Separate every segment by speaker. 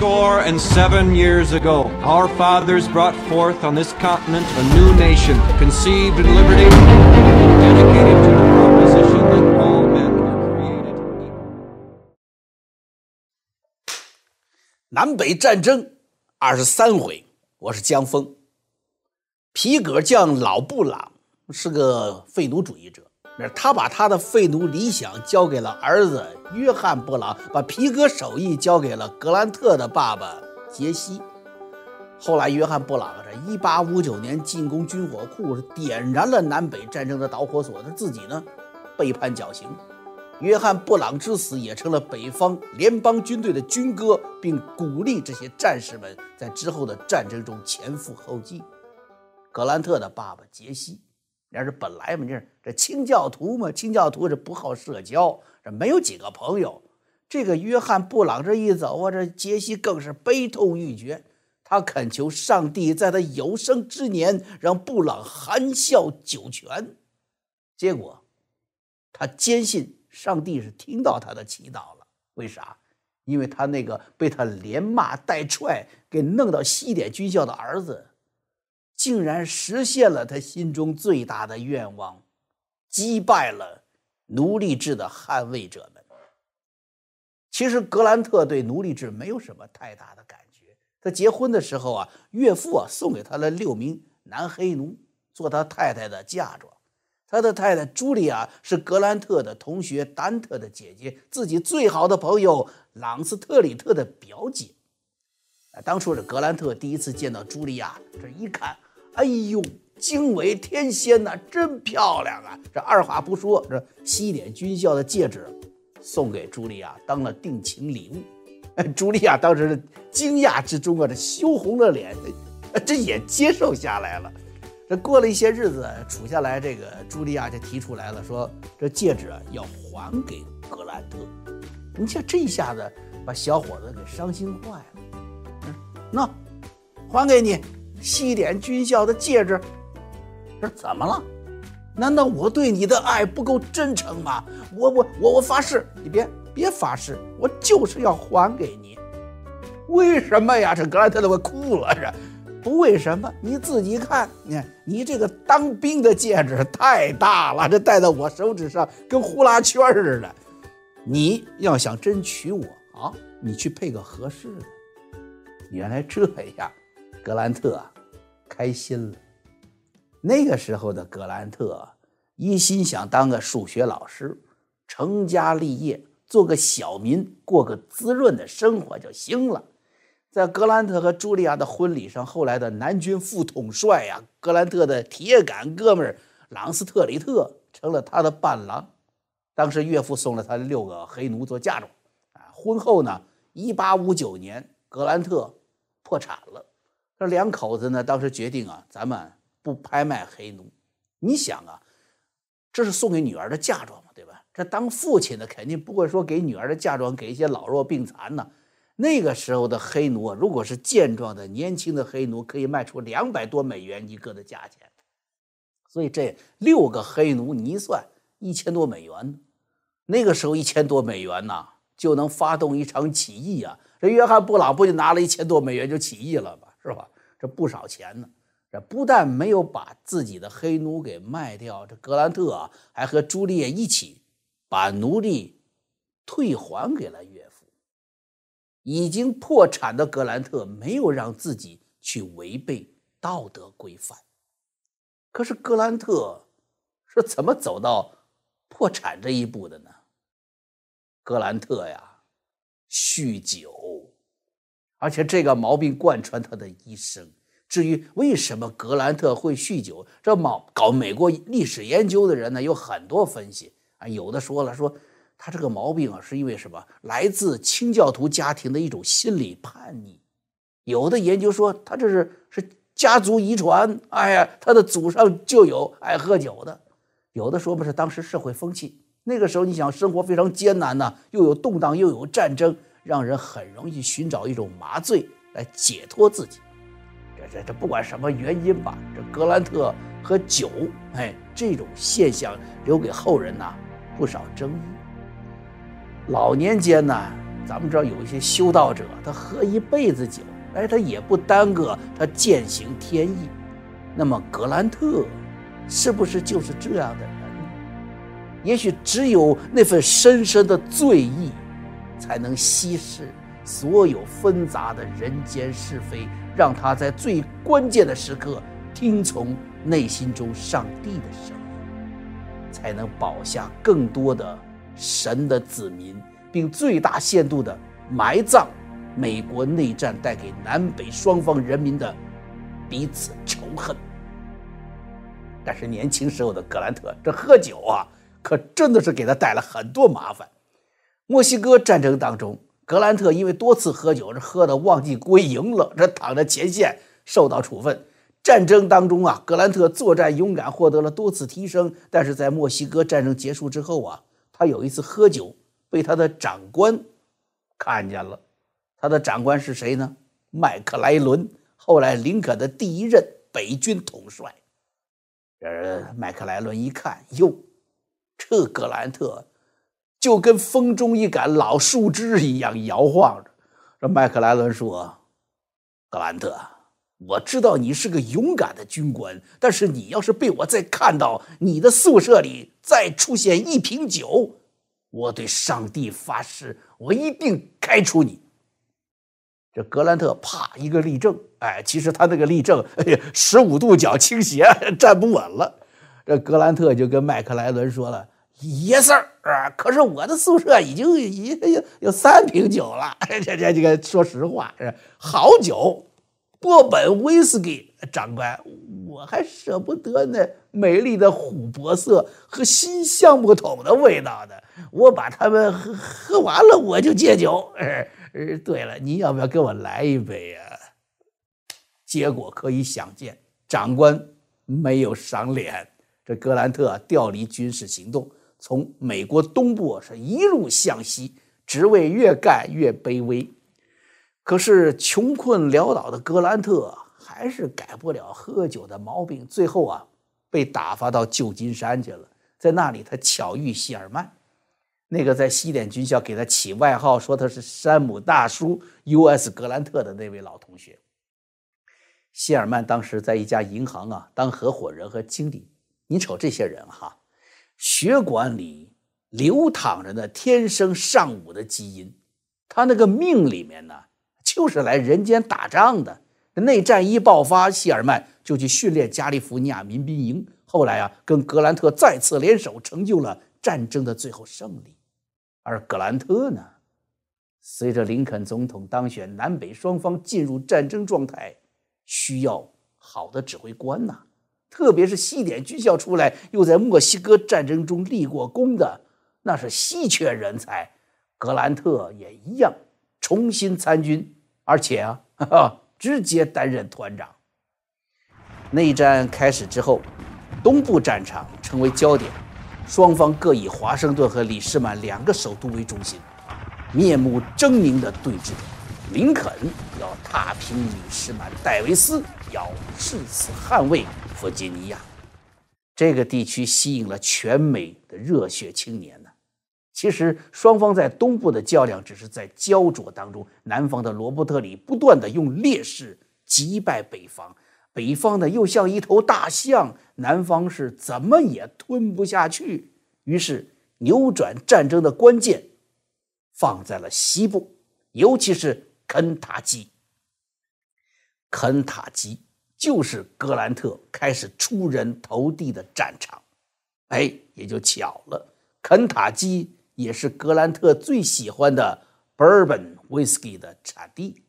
Speaker 1: score and seven years ago, our fathers brought forth on this continent a new nation, conceived in liberty, dedicated to the proposition that all men are created equal.
Speaker 2: 南北战争二十三回，我是江峰。皮革匠老布朗是个废奴主义者，那 他把他的废奴理想交给了儿子约翰·布朗，把皮革手艺交给了格兰特的爸爸杰西。后来，约翰·布朗这1859年进攻军火库，是点燃了南北战争的导火索。他自己呢，被判绞刑。约翰·布朗之死也成了北方联邦军队的军歌，并鼓励这些战士们在之后的战争中前赴后继。格兰特的爸爸杰西，那是本来嘛，这这清教徒嘛，清教徒这不好社交，这没有几个朋友。这个约翰·布朗这一走啊，这杰西更是悲痛欲绝。他恳求上帝在他有生之年让布朗含笑九泉。结果，他坚信。上帝是听到他的祈祷了，为啥？因为他那个被他连骂带踹给弄到西点军校的儿子，竟然实现了他心中最大的愿望，击败了奴隶制的捍卫者们。其实格兰特对奴隶制没有什么太大的感觉。他结婚的时候啊，岳父啊送给他了六名男黑奴做他太太的嫁妆。他的太太茱莉亚是格兰特的同学丹特的姐姐，自己最好的朋友朗斯特里特的表姐。当初这格兰特第一次见到茱莉亚，这一看，哎呦，惊为天仙呐，真漂亮啊！这二话不说，这西点军校的戒指送给茱莉亚当了定情礼物。哎，茱莉亚当时惊讶之中啊，这羞红了脸，这也接受下来了。这过了一些日子，处下来，这个茱莉亚就提出来了，说这戒指要还给格兰特。你瞧这一下子把小伙子给伤心坏了。嗯，那还给你西点军校的戒指。这怎么了？难道我对你的爱不够真诚吗？我我我我发誓，你别别发誓，我就是要还给你。为什么呀？这格兰特都快哭了，这。不为什么？你自己看，你看你这个当兵的戒指太大了，这戴在我手指上跟呼啦圈似的。你要想真娶我啊，你去配个合适的。原来这样，格兰特开心了。那个时候的格兰特一心想当个数学老师，成家立业，做个小民，过个滋润的生活就行了。在格兰特和茱莉亚的婚礼上，后来的南军副统帅呀，格兰特的铁杆哥们儿朗斯特里特成了他的伴郎。当时岳父送了他六个黑奴做嫁妆。啊，婚后呢，一八五九年，格兰特破产了。这两口子呢，当时决定啊，咱们不拍卖黑奴。你想啊，这是送给女儿的嫁妆嘛，对吧？这当父亲的肯定不会说给女儿的嫁妆给一些老弱病残呢。那个时候的黑奴啊，如果是健壮的年轻的黑奴，可以卖出两百多美元一个的价钱。所以这六个黑奴，你一算一千多美元。那个时候一千多美元呐，就能发动一场起义啊！这约翰布朗不就拿了一千多美元就起义了吗？是吧？这不少钱呢。这不但没有把自己的黑奴给卖掉，这格兰特啊，还和朱丽叶一起把奴隶退还给了岳父。已经破产的格兰特没有让自己去违背道德规范，可是格兰特是怎么走到破产这一步的呢？格兰特呀，酗酒，而且这个毛病贯穿他的一生。至于为什么格兰特会酗酒，这毛搞美国历史研究的人呢有很多分析啊，有的说了说。他这个毛病啊，是因为什么？来自清教徒家庭的一种心理叛逆。有的研究说，他这是是家族遗传。哎呀，他的祖上就有爱喝酒的。有的说不是当时社会风气，那个时候你想生活非常艰难呐，又有动荡，又有战争，让人很容易寻找一种麻醉来解脱自己。这这，不管什么原因吧，这格兰特和酒，哎，这种现象留给后人呐不少争议。老年间呢，咱们知道有一些修道者，他喝一辈子酒，哎，他也不耽搁他践行天意。那么格兰特，是不是就是这样的人？也许只有那份深深的醉意，才能稀释所有纷杂的人间是非，让他在最关键的时刻听从内心中上帝的声音，才能保下更多的神的子民。并最大限度地埋葬美国内战带给南北双方人民的彼此仇恨。但是年轻时候的格兰特这喝酒啊，可真的是给他带来很多麻烦。墨西哥战争当中，格兰特因为多次喝酒，这喝的忘记归营了，这躺在前线受到处分。战争当中啊，格兰特作战勇敢，获得了多次提升。但是在墨西哥战争结束之后啊，他有一次喝酒。被他的长官看见了，他的长官是谁呢？麦克莱伦，后来林肯的第一任北军统帅。呃，麦克莱伦一看，哟，这格兰特就跟风中一杆老树枝一样摇晃着。这麦克莱伦说：“格兰特，我知道你是个勇敢的军官，但是你要是被我再看到你的宿舍里再出现一瓶酒。”我对上帝发誓，我一定开除你。这格兰特啪一个立正，哎，其实他那个立正，哎呀，十五度角倾斜，站不稳了。这格兰特就跟麦克莱伦说了：“Yes sir 啊，可是我的宿舍已经已有有三瓶酒了。这这这个说实话，好酒，波本威士忌，长官。”我还舍不得那美丽的琥珀色和新橡木桶的味道呢。我把它们喝喝完了，我就戒酒。呃呃，对了，你要不要给我来一杯呀？结果可以想见，长官没有赏脸。这格兰特调离军事行动，从美国东部是一路向西，职位越干越卑微。可是穷困潦倒的格兰特。还是改不了喝酒的毛病，最后啊，被打发到旧金山去了。在那里，他巧遇谢尔曼，那个在西点军校给他起外号说他是山姆大叔 U.S. 格兰特的那位老同学。谢尔曼当时在一家银行啊当合伙人和经理。你瞅这些人哈，血管里流淌着那天生尚武的基因，他那个命里面呢，就是来人间打仗的。内战一爆发，谢尔曼就去训练加利福尼亚民兵营。后来啊，跟格兰特再次联手，成就了战争的最后胜利。而格兰特呢，随着林肯总统当选，南北双方进入战争状态，需要好的指挥官呐。特别是西点军校出来，又在墨西哥战争中立过功的，那是稀缺人才。格兰特也一样，重新参军，而且啊，哈哈。直接担任团长。内战开始之后，东部战场成为焦点，双方各以华盛顿和李士满两个首都为中心，面目狰狞的对峙。林肯要踏平李士满，戴维斯要誓死捍卫弗吉尼亚。这个地区吸引了全美的热血青年呢。其实双方在东部的较量只是在焦灼当中，南方的罗伯特里不断的用劣势击败北方，北方呢又像一头大象，南方是怎么也吞不下去。于是扭转战争的关键放在了西部，尤其是肯塔基。肯塔基就是格兰特开始出人头地的战场。哎，也就巧了，肯塔基。也是格兰特最喜欢的 Bourbon whiskey 的产地。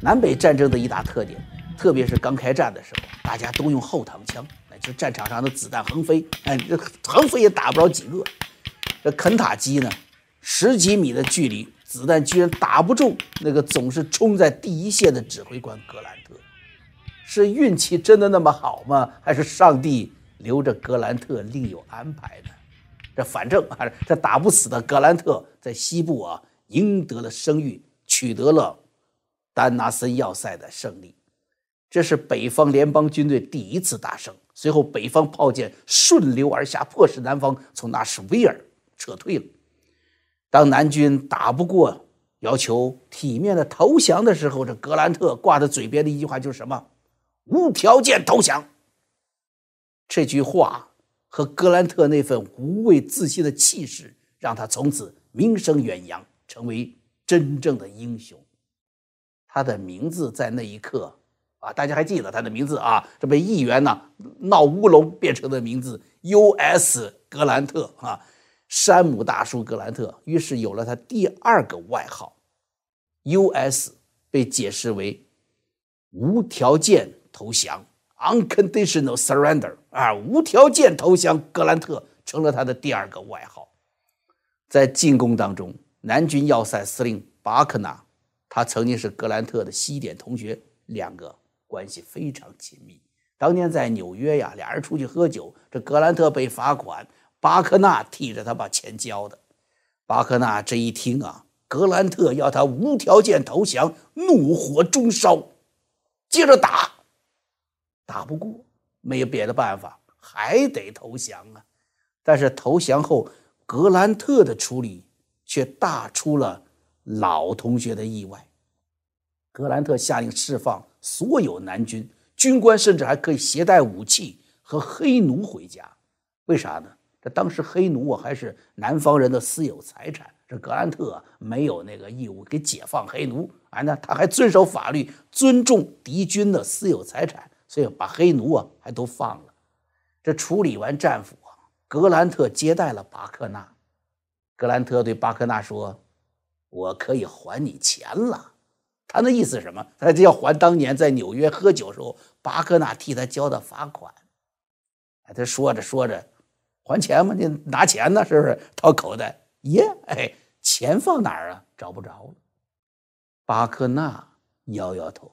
Speaker 2: 南北战争的一大特点，特别是刚开战的时候，大家都用后膛枪，那就战场上的子弹横飞，哎，这横飞也打不着几个。这肯塔基呢，十几米的距离，子弹居然打不中那个总是冲在第一线的指挥官格兰特。是运气真的那么好吗？还是上帝留着格兰特另有安排呢？这反正啊，这打不死的格兰特在西部啊赢得了声誉，取得了丹拿森要塞的胜利，这是北方联邦军队第一次大胜。随后，北方炮舰顺流而下，迫使南方从纳什维尔撤退了。当南军打不过，要求体面的投降的时候，这格兰特挂在嘴边的一句话就是什么？无条件投降。这句话和格兰特那份无畏自信的气势，让他从此名声远扬，成为真正的英雄。他的名字在那一刻啊，大家还记得他的名字啊？这被议员呢闹乌龙变成的名字 U.S. 格兰特啊，山姆大叔格兰特。于是有了他第二个外号，U.S. 被解释为无条件投降。Unconditional surrender 啊，无条件投降，格兰特成了他的第二个外号。在进攻当中，南军要塞司令巴克纳，他曾经是格兰特的西点同学，两个关系非常亲密。当年在纽约呀，俩人出去喝酒，这格兰特被罚款，巴克纳替着他把钱交的。巴克纳这一听啊，格兰特要他无条件投降，怒火中烧，接着打。打不过，没有别的办法，还得投降啊！但是投降后，格兰特的处理却大出了老同学的意外。格兰特下令释放所有南军军官，甚至还可以携带武器和黑奴回家。为啥呢？这当时黑奴啊还是南方人的私有财产，这格兰特啊没有那个义务给解放黑奴，啊，那他还遵守法律，尊重敌军的私有财产。所以把黑奴啊还都放了。这处理完战俘啊，格兰特接待了巴克纳。格兰特对巴克纳说：“我可以还你钱了。”他那意思什么？他就要还当年在纽约喝酒时候巴克纳替他交的罚款。哎，他说着说着，还钱吗？你拿钱呢？是不是？掏口袋？耶，哎，钱放哪儿啊？找不着了。巴克纳摇摇头，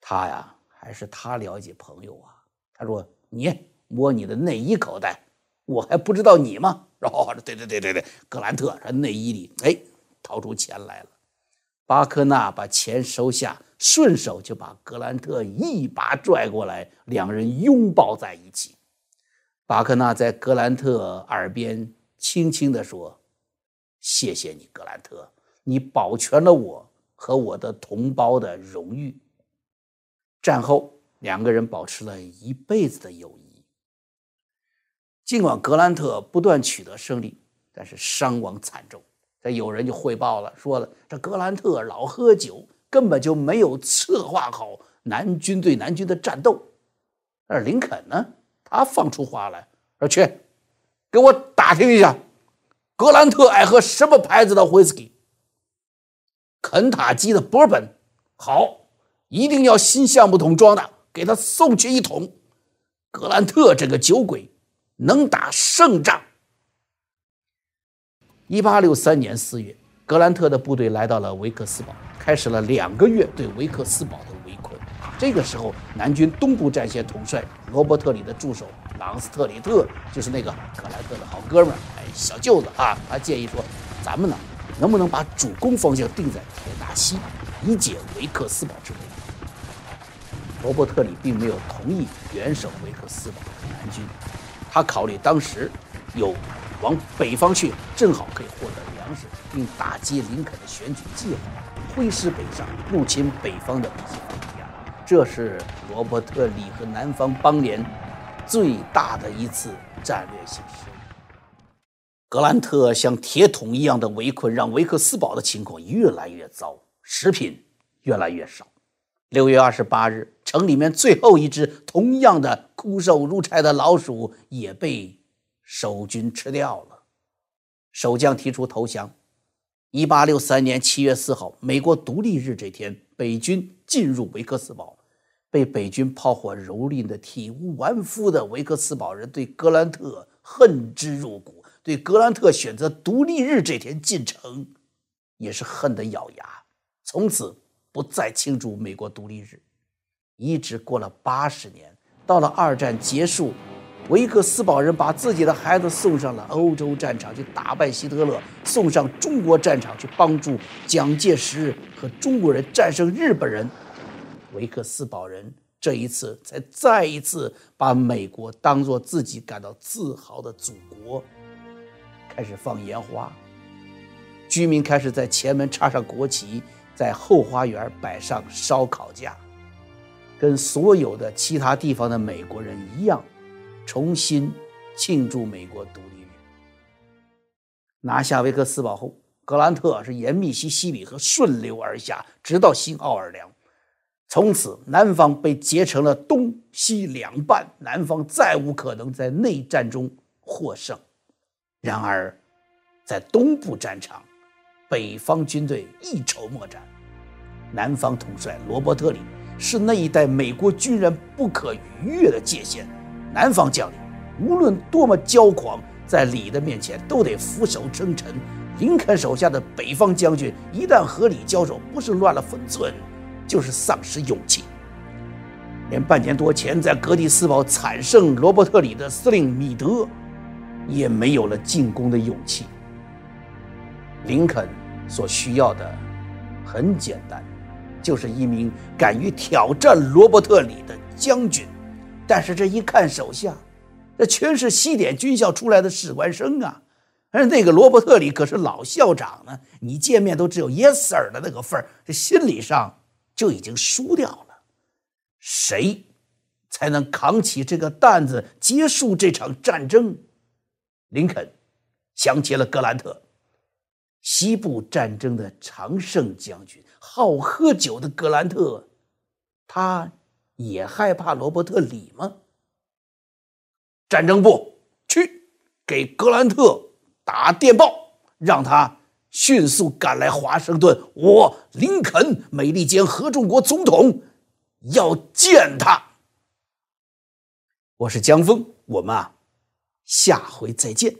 Speaker 2: 他呀。还是他了解朋友啊？他说：“你摸你的内衣口袋，我还不知道你吗？”哦，对对对对对，格兰特在内衣里，哎，掏出钱来了。巴克纳把钱收下，顺手就把格兰特一把拽过来，两人拥抱在一起。巴克纳在格兰特耳边轻轻地说：“谢谢你，格兰特，你保全了我和我的同胞的荣誉。”战后，两个人保持了一辈子的友谊。尽管格兰特不断取得胜利，但是伤亡惨重。这有人就汇报了，说了这格兰特老喝酒，根本就没有策划好南军对南军的战斗。而林肯呢，他放出话来说：“去，给我打听一下，格兰特爱喝什么牌子的威士忌？肯塔基的波本，好。”一定要新橡木桶装的，给他送去一桶。格兰特这个酒鬼能打胜仗。一八六三年四月，格兰特的部队来到了维克斯堡，开始了两个月对维克斯堡的围困。这个时候，南军东部战线统帅罗伯特里的助手朗斯特里特，就是那个格兰特的好哥们儿，哎，小舅子啊，他建议说，咱们呢，能不能把主攻方向定在田纳西，以解维克斯堡之围？罗伯特里并没有同意援守维克斯堡的南军，他考虑当时有往北方去，正好可以获得粮食，并打击林肯的选举计划，挥师北上入侵北方的西伯利亚。这是罗伯特里和南方邦联最大的一次战略性失误。格兰特像铁桶一样的围困，让维克斯堡的情况越来越糟，食品越来越少。六月二十八日，城里面最后一只同样的枯瘦如柴的老鼠也被守军吃掉了。守将提出投降。一八六三年七月四号，美国独立日这天，北军进入维克斯堡，被北军炮火蹂躏的体无完肤的维克斯堡人对格兰特恨之入骨，对格兰特选择独立日这天进城也是恨得咬牙。从此。不再庆祝美国独立日，一直过了八十年，到了二战结束，维克斯堡人把自己的孩子送上了欧洲战场去打败希特勒，送上中国战场去帮助蒋介石和中国人战胜日本人。维克斯堡人这一次才再一次把美国当做自己感到自豪的祖国，开始放烟花，居民开始在前门插上国旗，在后花园摆上烧烤架，跟所有的其他地方的美国人一样，重新庆祝美国独立日。拿下维克斯堡后，格兰特是沿密西西比河顺流而下，直到新奥尔良。从此，南方被截成了东西两半，南方再无可能在内战中获胜。然而，在东部战场，北方军队一筹莫展。南方统帅罗伯特里是那一代美国军人不可逾越的界限。南方将领无论多么骄狂，在李的面前都得俯首称臣。林肯手下的北方将军一旦和李交手，不是乱了分寸。就是丧失勇气，连半年多前在格蒂斯堡惨胜罗伯特里的司令米德，也没有了进攻的勇气。林肯所需要的很简单，就是一名敢于挑战罗伯特里的将军。但是这一看手下，这全是西点军校出来的士官生啊！而那个罗伯特里可是老校长呢，你见面都只有 yes sir 的那个份儿，这心理上。就已经输掉了，谁才能扛起这个担子，结束这场战争？林肯想起了格兰特，西部战争的常胜将军，好喝酒的格兰特，他也害怕罗伯特里吗？战争部去给格兰特打电报，让他。迅速赶来华盛顿，我林肯，美利坚合众国总统要见他。我是江峰，我们啊，下回再见。